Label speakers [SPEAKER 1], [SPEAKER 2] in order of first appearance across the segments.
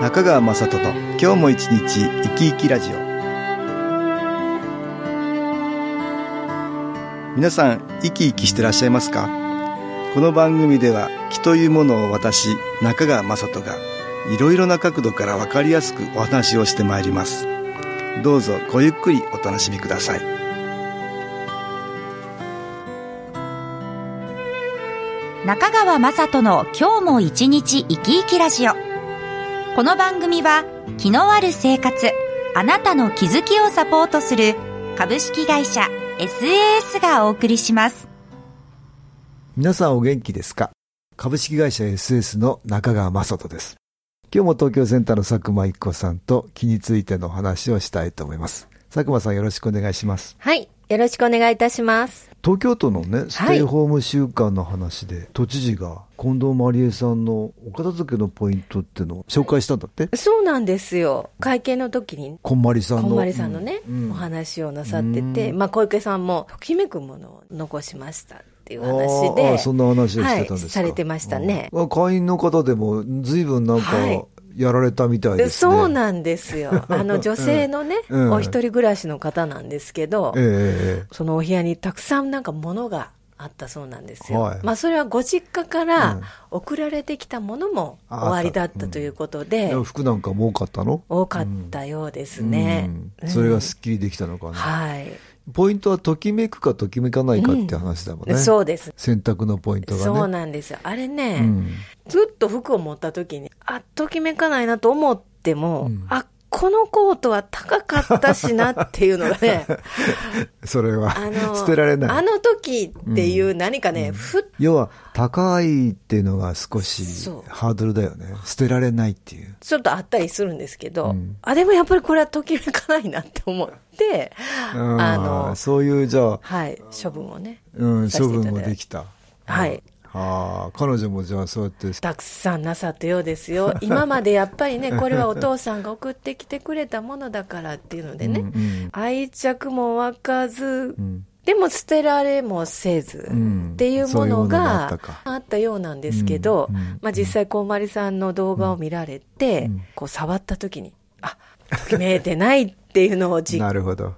[SPEAKER 1] 中川雅人の今日も一日生き生きラジオ。皆さん生き生きしてらっしゃいますか？この番組では気というものを私中川雅人がいろいろな角度からわかりやすくお話をしてまいります。どうぞごゆっくりお楽しみください。
[SPEAKER 2] 中川雅人の今日も一日生き生きラジオ。この番組は気のある生活あなたの気づきをサポートする株式会社 SAS がお送りします
[SPEAKER 3] 皆さんお元気ですか？株式会社 SS の中川雅人です今日も東京センターの佐久間一子さんと気についての話をしたいと思います佐久間さんよろしくお願いします
[SPEAKER 4] はい。よろしくお願いいたします。
[SPEAKER 3] 東京都のねステイホーム週間の話で、都知事が近藤麻理恵さんのお片付けのポイントっていうのを紹介したんだって？
[SPEAKER 4] そうなんですよ。会見の時に、
[SPEAKER 3] こんまりさんの。
[SPEAKER 4] こんまりさんのね、
[SPEAKER 3] うん。
[SPEAKER 4] お話をなさってて、
[SPEAKER 3] うん。
[SPEAKER 4] まあ小池さんも、ときめくものを残しましたっていう話
[SPEAKER 3] あ
[SPEAKER 4] で。
[SPEAKER 3] そんな話をしてたんですか、
[SPEAKER 4] はいされてましたね
[SPEAKER 3] 会員の方でも随分なんか
[SPEAKER 4] はい
[SPEAKER 3] やられたみたいですね、
[SPEAKER 4] そうなんですよ。あの女性のね、
[SPEAKER 3] うん。
[SPEAKER 4] お一人暮らしの方なんですけど、
[SPEAKER 3] ええええ
[SPEAKER 4] そのお部屋にたくさんなんか物があったそうなんですよ。
[SPEAKER 3] はい。
[SPEAKER 4] まあそれはご実家か
[SPEAKER 3] うん。
[SPEAKER 4] ら送られてきたものも
[SPEAKER 3] あ
[SPEAKER 4] 終わりだったということで、
[SPEAKER 3] いや服なんかも多かったの？
[SPEAKER 4] 多かったようですね。
[SPEAKER 3] うん。それがすっきりできたのかな、
[SPEAKER 4] はい。
[SPEAKER 3] ポイントはときめくかときめかないかって話だもんね、
[SPEAKER 4] そうです。
[SPEAKER 3] 選択のポイントがね。
[SPEAKER 4] そうなんですよ。あれね、
[SPEAKER 3] うん。
[SPEAKER 4] ずっと服を持った時に、あ、ときめかないなと思っても、
[SPEAKER 3] うん。
[SPEAKER 4] あ、このコートは高かったしなっていうのがね、
[SPEAKER 3] それは
[SPEAKER 4] あの、
[SPEAKER 3] 捨てられない。
[SPEAKER 4] あの時っていう何かね、ふっ
[SPEAKER 3] 要は高いっていうのが少しハードルだよね。捨てられないっていう。
[SPEAKER 4] ちょっとあったりするんですけど、
[SPEAKER 3] うん。
[SPEAKER 4] あ、でもやっぱりこれはときめかないなって思って、
[SPEAKER 3] うん
[SPEAKER 4] あの、
[SPEAKER 3] そういうじゃあ、
[SPEAKER 4] はい、処分をね、
[SPEAKER 3] うん、処分もできた。
[SPEAKER 4] はい。
[SPEAKER 3] ああ彼女もじゃあそうやって。
[SPEAKER 4] たくさんなさったようですよ。今までやっぱりね、これはお父さんが送ってきてくれたものだからっていうのでね、
[SPEAKER 3] うんうん
[SPEAKER 4] 愛着も湧かず、
[SPEAKER 3] うん。
[SPEAKER 4] でも捨てられもせず、
[SPEAKER 3] うん。
[SPEAKER 4] っていうも
[SPEAKER 3] の
[SPEAKER 4] の
[SPEAKER 3] があった
[SPEAKER 4] ようなんですけど、
[SPEAKER 3] うんうん
[SPEAKER 4] まあ、実際、こうまりさんの動画を見られて、
[SPEAKER 3] うん。
[SPEAKER 4] こう触った時に、あときめいてないっていうのを実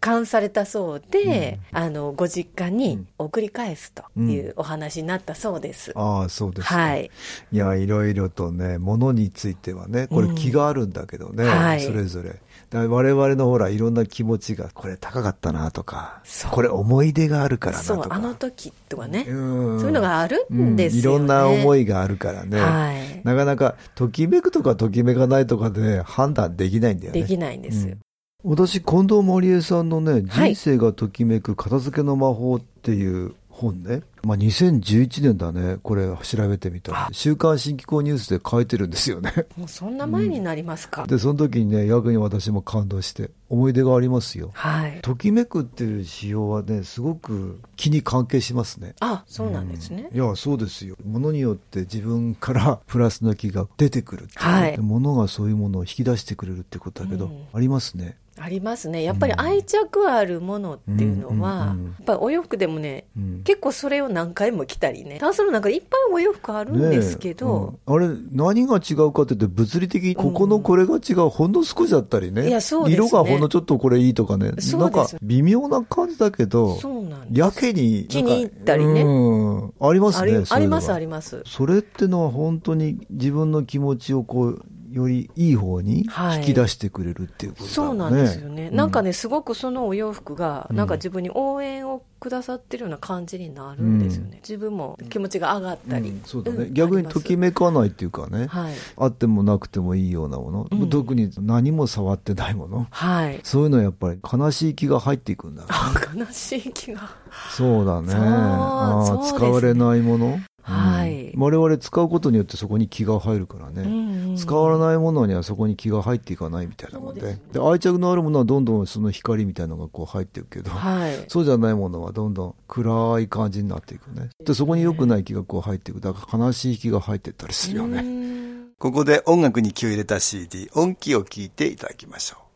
[SPEAKER 4] 感されたそうで、あのご実家に送り返すというお話になったそうです。
[SPEAKER 3] ああそうですか、
[SPEAKER 4] はい、
[SPEAKER 3] いやいろいろとねものについてはねこれ気があるんだけどね、
[SPEAKER 4] うんはい。
[SPEAKER 3] それぞれ。我々のほらいろんな気持ちがこれ高かったなとかこれ思い出があるからなとか。
[SPEAKER 4] そう、あの時とかね、
[SPEAKER 3] うん。
[SPEAKER 4] そういうのがあるんですよね。
[SPEAKER 3] うん。いろんな思いがあるからね、
[SPEAKER 4] はい。
[SPEAKER 3] なかなかときめくとかときめかないとかで判断できないんだよね。
[SPEAKER 4] できないんですよ。
[SPEAKER 3] 私近藤麻理恵さんのね「
[SPEAKER 4] はい。
[SPEAKER 3] 人生がときめく片付けの魔法」っていう本ね、まあ、2011年だね。これ調べてみたら「週刊新機構ニュース」で書いてるんですよね。
[SPEAKER 4] もうそんな前になりますか。
[SPEAKER 3] でその時にね逆に私も感動して思い出がありますよ。
[SPEAKER 4] はい。
[SPEAKER 3] ときめくっていう仕様はねすごく気に関係しますね。
[SPEAKER 4] あ、そうなんですね。
[SPEAKER 3] いやそうですよ。ものによって自分から プラスの気が出てくるってい
[SPEAKER 4] はい。
[SPEAKER 3] でものがそういうものを引き出してくれるってことだけど、
[SPEAKER 4] うん。
[SPEAKER 3] ありますね
[SPEAKER 4] ありますね。やっぱり愛着あるものっていうのは、
[SPEAKER 3] うんうんうん
[SPEAKER 4] やっぱりお洋服でもね、
[SPEAKER 3] うん。
[SPEAKER 4] 結構それを何回も着たりね。タンスの中でいっぱいお洋服あるんですけど、
[SPEAKER 3] ねえ。うん。あれ何が違うかって言って物理的にここのこれが違う、ほんの少しだったりね。色がほんのちょっとこれいいとかね。なんか微妙な感じだけど
[SPEAKER 4] そうなんです。
[SPEAKER 3] やけに
[SPEAKER 4] 気に入ったりね。
[SPEAKER 3] うん。あります
[SPEAKER 4] あり
[SPEAKER 3] ね
[SPEAKER 4] あります、あ
[SPEAKER 3] り
[SPEAKER 4] ります。
[SPEAKER 3] それってのは本当に自分の気持ちをこうよりいい方に
[SPEAKER 4] はい。
[SPEAKER 3] 引き出してくれるっていうことだ
[SPEAKER 4] そう
[SPEAKER 3] ね、
[SPEAKER 4] なんですよね、
[SPEAKER 3] う
[SPEAKER 4] なんかね、すごくそのお洋服が、
[SPEAKER 3] うん。
[SPEAKER 4] なんか自分に応援をくださってるような感じになるんですよね、
[SPEAKER 3] うん。
[SPEAKER 4] 自分も気持ちが上がったり、
[SPEAKER 3] うん。そうだね、
[SPEAKER 4] ん。
[SPEAKER 3] 逆にときめかないっていうかね、
[SPEAKER 4] はい、
[SPEAKER 3] あってもなくてもいいようなもの、
[SPEAKER 4] うん
[SPEAKER 3] 特に何も触ってないもの。
[SPEAKER 4] はい、
[SPEAKER 3] そういうのはやっぱり悲しい気が入っていくんだね。
[SPEAKER 4] あ悲しい気が、
[SPEAKER 3] そうだね。ああ
[SPEAKER 4] ね。
[SPEAKER 3] 使われないもの、
[SPEAKER 4] はい。
[SPEAKER 3] うん我々使うことによってそこに気が入るからね。
[SPEAKER 4] うんうん
[SPEAKER 3] 使わないものにはそこに気が入っていかないみたいなもんで。
[SPEAKER 4] です。
[SPEAKER 3] で愛着のあるものはどんどんその光みたいなのがこう入っていくけど、
[SPEAKER 4] はい、
[SPEAKER 3] そうじゃないものはどんどん暗い感じになっていくね。でそこに良くない気がこう入っていくだから悲しい気が入っていったりするよ
[SPEAKER 4] う
[SPEAKER 3] ね
[SPEAKER 4] ん。
[SPEAKER 1] ここで音楽に気を入れた CD 音気を聞いていただきましょう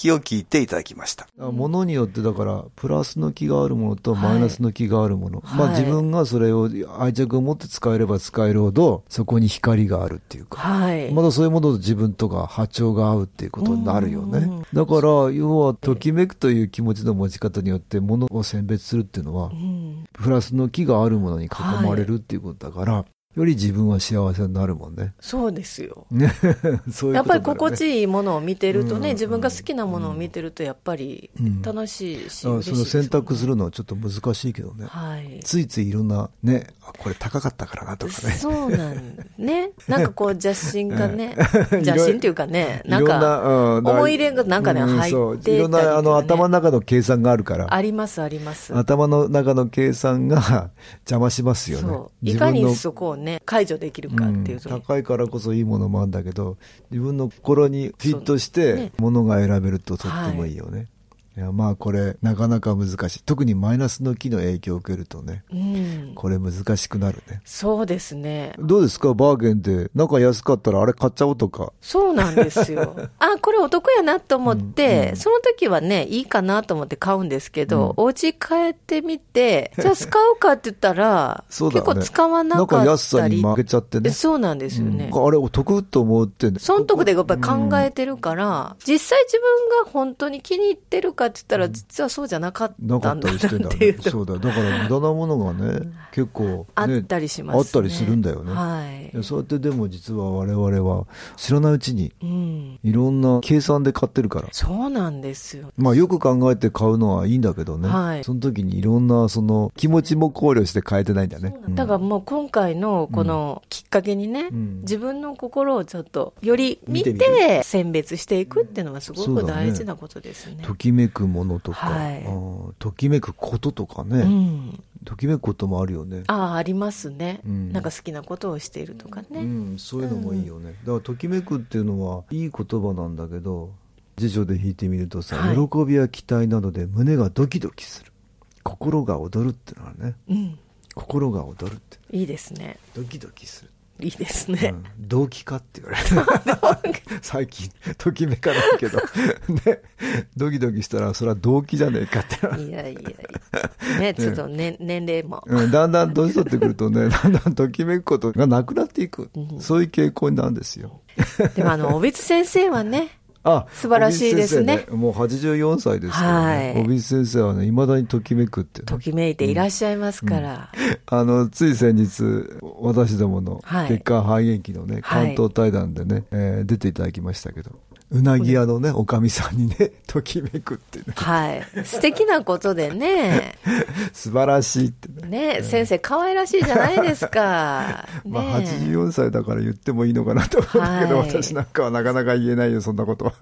[SPEAKER 1] きを聞いていただきました。
[SPEAKER 3] ものによってだから、プラスの気があるものと
[SPEAKER 4] はい
[SPEAKER 3] マイナスの気があるもの。まあ
[SPEAKER 4] はい
[SPEAKER 3] 自分がそれを愛着を持って使えれば使えるほど、そこに光があるっていうか。
[SPEAKER 4] はい。
[SPEAKER 3] まだそういうものと自分とか波長が合うっていうことになるよね。だから、要は、ときめくという気持ちの持ち方によって、ものを選別するっていうのは
[SPEAKER 4] う、ん
[SPEAKER 3] プラスの気があるものに囲まれるっていうことだから、より自分は幸せになるもんね。
[SPEAKER 4] そうですよ。
[SPEAKER 3] ね そういう
[SPEAKER 4] やっぱり心地いいものを見てるとね、
[SPEAKER 3] うん
[SPEAKER 4] 自分が好きなものを見てると、やっぱり
[SPEAKER 3] うん
[SPEAKER 4] 楽しいし、
[SPEAKER 3] だからその選択するのはちょっと難しいけどね。
[SPEAKER 4] はい。
[SPEAKER 3] ついついいろんな、ね、あこれ高かったからなとかね。
[SPEAKER 4] そうなんね。なんかこう邪心がね、邪心っていうかね、なんか、思い入れがなんかね
[SPEAKER 3] うん
[SPEAKER 4] 入って
[SPEAKER 3] いろんな、あの、頭の中の計算があるから。
[SPEAKER 4] ありますあります。
[SPEAKER 3] 頭の中の計算が邪魔しますよね。
[SPEAKER 4] そう。いかにそこをね、解除できるかっていう
[SPEAKER 3] うん。高いからこそいいものもあるんだけど、自分の心にフィットして
[SPEAKER 4] ね、
[SPEAKER 3] ものが選べるととってもいいよね。い、や、まあこれ、なかなか難しい。特にマイナスの木の影響を受けるとね、
[SPEAKER 4] うん。
[SPEAKER 3] これ難しくなるね。
[SPEAKER 4] そうですね。
[SPEAKER 3] どうですか？バーゲンで、なんか安かったらあれ買っちゃおうとか。
[SPEAKER 4] そうなんですよ。あ、これお得やなと思って、
[SPEAKER 3] うんうん
[SPEAKER 4] その時はね、いいかなと思って買うんですけど、お家帰ってみて、じゃあ使うかって言ったら、
[SPEAKER 3] そうだよね。
[SPEAKER 4] 結構使わな
[SPEAKER 3] なん
[SPEAKER 4] かったり。
[SPEAKER 3] か安さに負けちゃってね。
[SPEAKER 4] そうなんですよね。
[SPEAKER 3] うんあれ、お得と思ってね。
[SPEAKER 4] 損得でやっぱり考えてるから、実際自分が本当に気に入ってるかって言ったら、実はそうじゃなかったんだな
[SPEAKER 3] って
[SPEAKER 4] いう。
[SPEAKER 3] そうだ。だから無駄なものがね、結構、ね、
[SPEAKER 4] あったりします、ね。
[SPEAKER 3] あったりするんだよね。
[SPEAKER 4] はい。
[SPEAKER 3] そうやってでも実は我々は知らないうちに
[SPEAKER 4] うん。
[SPEAKER 3] いろんな計算で買ってるから。
[SPEAKER 4] そうなんですよ。
[SPEAKER 3] まあよく考えて買うのはいいんだけどね。
[SPEAKER 4] はい
[SPEAKER 3] その時にいろんなその気持ちも考慮して変えてないんだね。うん
[SPEAKER 4] だからもう今回のこのきっかけにね、
[SPEAKER 3] うん
[SPEAKER 4] 自分の心をちょっとより見て選別していくっていうのはすごく大事なことですね。
[SPEAKER 3] ときめくものとか、
[SPEAKER 4] はい
[SPEAKER 3] うんときめくこととかね、
[SPEAKER 4] うん。
[SPEAKER 3] ときめくこともあるよね。
[SPEAKER 4] ああ、ありますね、
[SPEAKER 3] うん
[SPEAKER 4] なんか好きなことをしているとかね。
[SPEAKER 3] うん、そういうのもいいよね。だから、ときめくっていうのはいい言葉なんだけど、辞書で引いてみるとさ、
[SPEAKER 4] はい
[SPEAKER 3] 喜びや期待などで胸がドキドキする。心が踊るってのはね、
[SPEAKER 4] うん。
[SPEAKER 3] 心が踊るって。
[SPEAKER 4] いいですね。
[SPEAKER 3] ドキドキする。
[SPEAKER 4] いいですね。
[SPEAKER 3] うん、動機かって言われて最近ときめかないけど。ね。ドキドキしたらそれは動機じゃねえかって
[SPEAKER 4] いやいやいや。ね、ちょっと、ね、年齢も。
[SPEAKER 3] うん、だんだん年取ってくるとね だんだんときめくことがなくなっていく、
[SPEAKER 4] うん。
[SPEAKER 3] そういう傾向になるんですよ。
[SPEAKER 4] でもあの、おびつ先生はね、
[SPEAKER 3] あ
[SPEAKER 4] 素晴らしいですね。
[SPEAKER 3] 尾木先生もう84歳ですからね。
[SPEAKER 4] はい。
[SPEAKER 3] 先生はねいまだにときめくってね、
[SPEAKER 4] ときめいていらっしゃいますから。
[SPEAKER 3] あの、つい先日、私どもの
[SPEAKER 4] はい。
[SPEAKER 3] 月間肺炎期のね、
[SPEAKER 4] はい。
[SPEAKER 3] 関東対談でね、えー出ていただきましたけど、うなぎ屋のね、おかみさんにね、ときめくってね、
[SPEAKER 4] はい。素敵なことでね。
[SPEAKER 3] 素晴らしいってね。
[SPEAKER 4] ね、先生可愛らしいじゃないですか。ね、
[SPEAKER 3] まあ、84歳だから言ってもいいのかなと思うんだけど、
[SPEAKER 4] はい
[SPEAKER 3] 私なんかはなかなか言えないよ、そんなことは。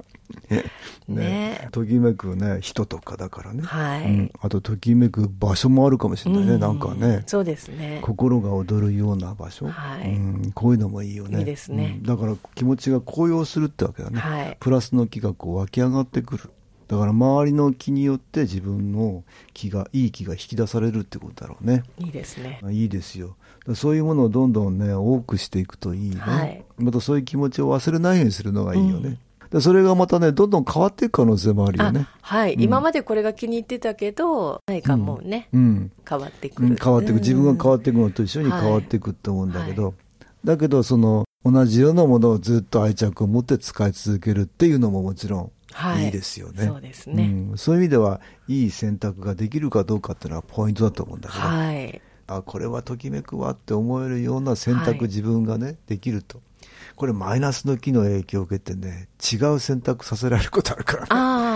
[SPEAKER 4] ね
[SPEAKER 3] ときめくね、人とかだからね。
[SPEAKER 4] はい
[SPEAKER 3] うんあと、ときめく場所もあるかもしれないね、
[SPEAKER 4] うん
[SPEAKER 3] なんかね。
[SPEAKER 4] そうですね。
[SPEAKER 3] 心が躍るような場所、
[SPEAKER 4] はい
[SPEAKER 3] うん、こういうのもいいよね
[SPEAKER 4] いいですね
[SPEAKER 3] うんだから気持ちが高揚するってわけだね、
[SPEAKER 4] はい
[SPEAKER 3] プラスの気がこう湧き上がってくる。だから周りの気によって自分の気がいい気が引き出されるってことだろうね。
[SPEAKER 4] いいですね。
[SPEAKER 3] あいいですよ。そういうものをどんどんね多くしていくといいね、
[SPEAKER 4] はい。
[SPEAKER 3] またそういう気持ちを忘れないようにするのがいいよね、でそれがまたねどんどん変わっていく可能性もあるよね。
[SPEAKER 4] あはい、
[SPEAKER 3] うん。
[SPEAKER 4] 今までこれが気に入ってたけど、何かもうね、
[SPEAKER 3] うん。
[SPEAKER 4] 変わってくる。
[SPEAKER 3] うん変わっていく自分が変わっていくのと一緒に
[SPEAKER 4] はい。
[SPEAKER 3] 変わっていくって思うんだけど、
[SPEAKER 4] は
[SPEAKER 3] だけどその同じようなものをずっと愛着を持って使い続けるっていうのももちろん
[SPEAKER 4] はい。
[SPEAKER 3] いいですよね、
[SPEAKER 4] そうですね。
[SPEAKER 3] うん、そういう意味ではいい選択ができるかどうかっていうのはポイントだと思うんだけど、
[SPEAKER 4] はい。
[SPEAKER 3] あこれはときめくわって思えるような選択、
[SPEAKER 4] はい。
[SPEAKER 3] 自分がねできると。これマイナスの機の影響を受けてね違う選択させられることあるからね。
[SPEAKER 4] あ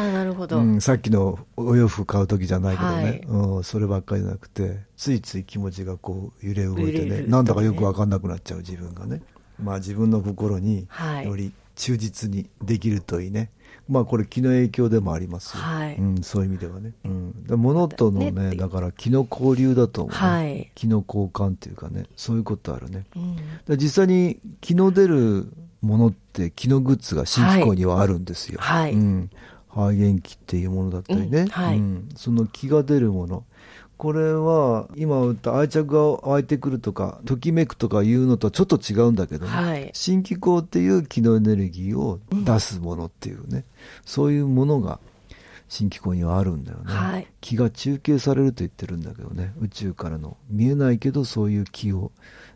[SPEAKER 4] あ、なるほど。
[SPEAKER 3] うん、さっきのお洋服買う時じゃないけどね、
[SPEAKER 4] はい。
[SPEAKER 3] うん、そればっかりじゃなくてついつい気持ちがこう揺れ動いてね。
[SPEAKER 4] ね。
[SPEAKER 3] なんだかよく分かんなくなっちゃう自分がねまあ自分の心に
[SPEAKER 4] はい。
[SPEAKER 3] より忠実にできるといいね、まあこれ気の影響でもありますよ、
[SPEAKER 4] はい。
[SPEAKER 3] うん、そういう意味ではね、うん、で物とのね
[SPEAKER 4] ね
[SPEAKER 3] だから気の交流だと思う、ね。
[SPEAKER 4] はい。
[SPEAKER 3] 気の交換っていうかね。そういうことあるね。
[SPEAKER 4] うん。
[SPEAKER 3] で実際に気の出るものって気のグッズが新機構にはあるんですよ。
[SPEAKER 4] はい。
[SPEAKER 3] うん。肺元気っていうものだったりね。
[SPEAKER 4] うん。はい。
[SPEAKER 3] その気が出るもの。これは今言った愛着が湧いてくるとかときめくとかいうのとはちょっと違うんだけどね、
[SPEAKER 4] はい。
[SPEAKER 3] 新機構っていう気のエネルギーを出すものっていうね、そういうものが新機構にはあるんだよね、
[SPEAKER 4] はい。
[SPEAKER 3] 気が中継されると言ってるんだけどね。宇宙からの見えないけどそういう気を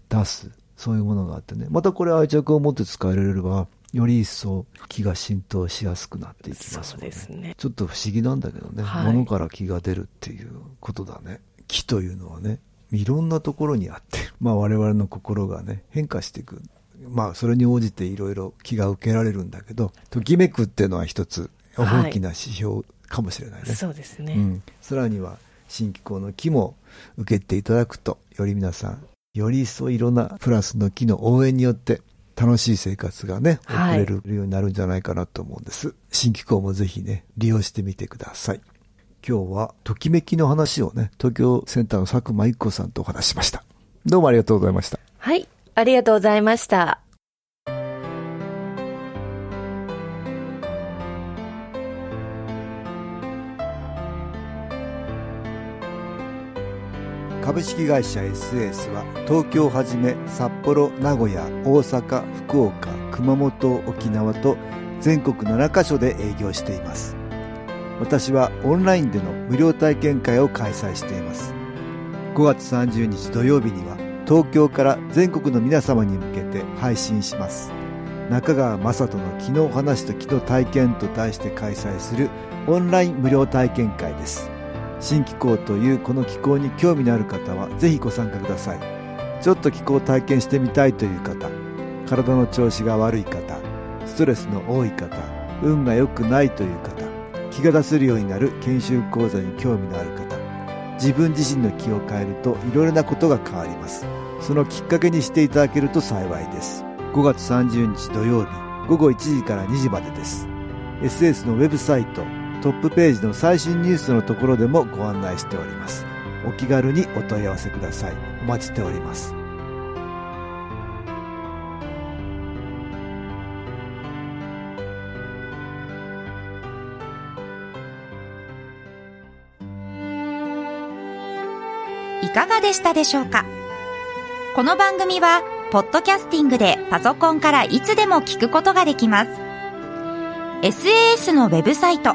[SPEAKER 3] 出す。そういうものがあってね。またこれ愛着を持って使えられればより一層気が浸透しやすくなっていきますね。
[SPEAKER 4] ですね。
[SPEAKER 3] ちょっと不思議なんだけどね、
[SPEAKER 4] はい。
[SPEAKER 3] 物から気が出るっていうことだね。気というのはねいろんなところにあって、まあ、我々の心がね変化していくまあそれに応じていろいろ気が受けられるんだけどときめくっていうのは一つ大きな指標かもしれないね、
[SPEAKER 4] そうですね、
[SPEAKER 3] うん、さらには新機構の木も受けていただくとより皆さんより一層いろんなプラスの木の応援によって楽しい生活がね送
[SPEAKER 4] はい。
[SPEAKER 3] れるようになるんじゃないかなと思うんです、新機構もぜひね利用してみてください。今日はときめきの話をね東京センターの佐久間一子さんとお話ししました。どうもありがとうございました。
[SPEAKER 4] はい。ありがとうございました
[SPEAKER 1] 株式会社 SS は東京をはじめ札幌名古屋大阪福岡熊本沖縄と全国7カ所で営業しています。私はオンラインでの無料体験会を開催しています。5月30日土曜日には東京から全国の皆様に向けて配信します。中川雅人の「昨日話と昨日体験」と題して開催するオンライン無料体験会です。新気候というこの気候に興味のある方はぜひご参加ください。ちょっと気候を体験してみたいという方体の調子が悪い方ストレスの多い方運が良くないという方気が出せるようになる研修講座に興味のある方自分自身の気を変えるといろいろなことが変わります。そのきっかけにしていただけると幸いです。5月30日土曜日午後1時から2時までです。SS のウェブサイトトップページの最新ニュースのところでもご案内しております。お気軽にお問い合わせください。お待ちしております。
[SPEAKER 2] いかがでしたでしょうか？この番組は、ポッドキャスティングでパソコンからいつでも聞くことができます。SAS のウェブサイト、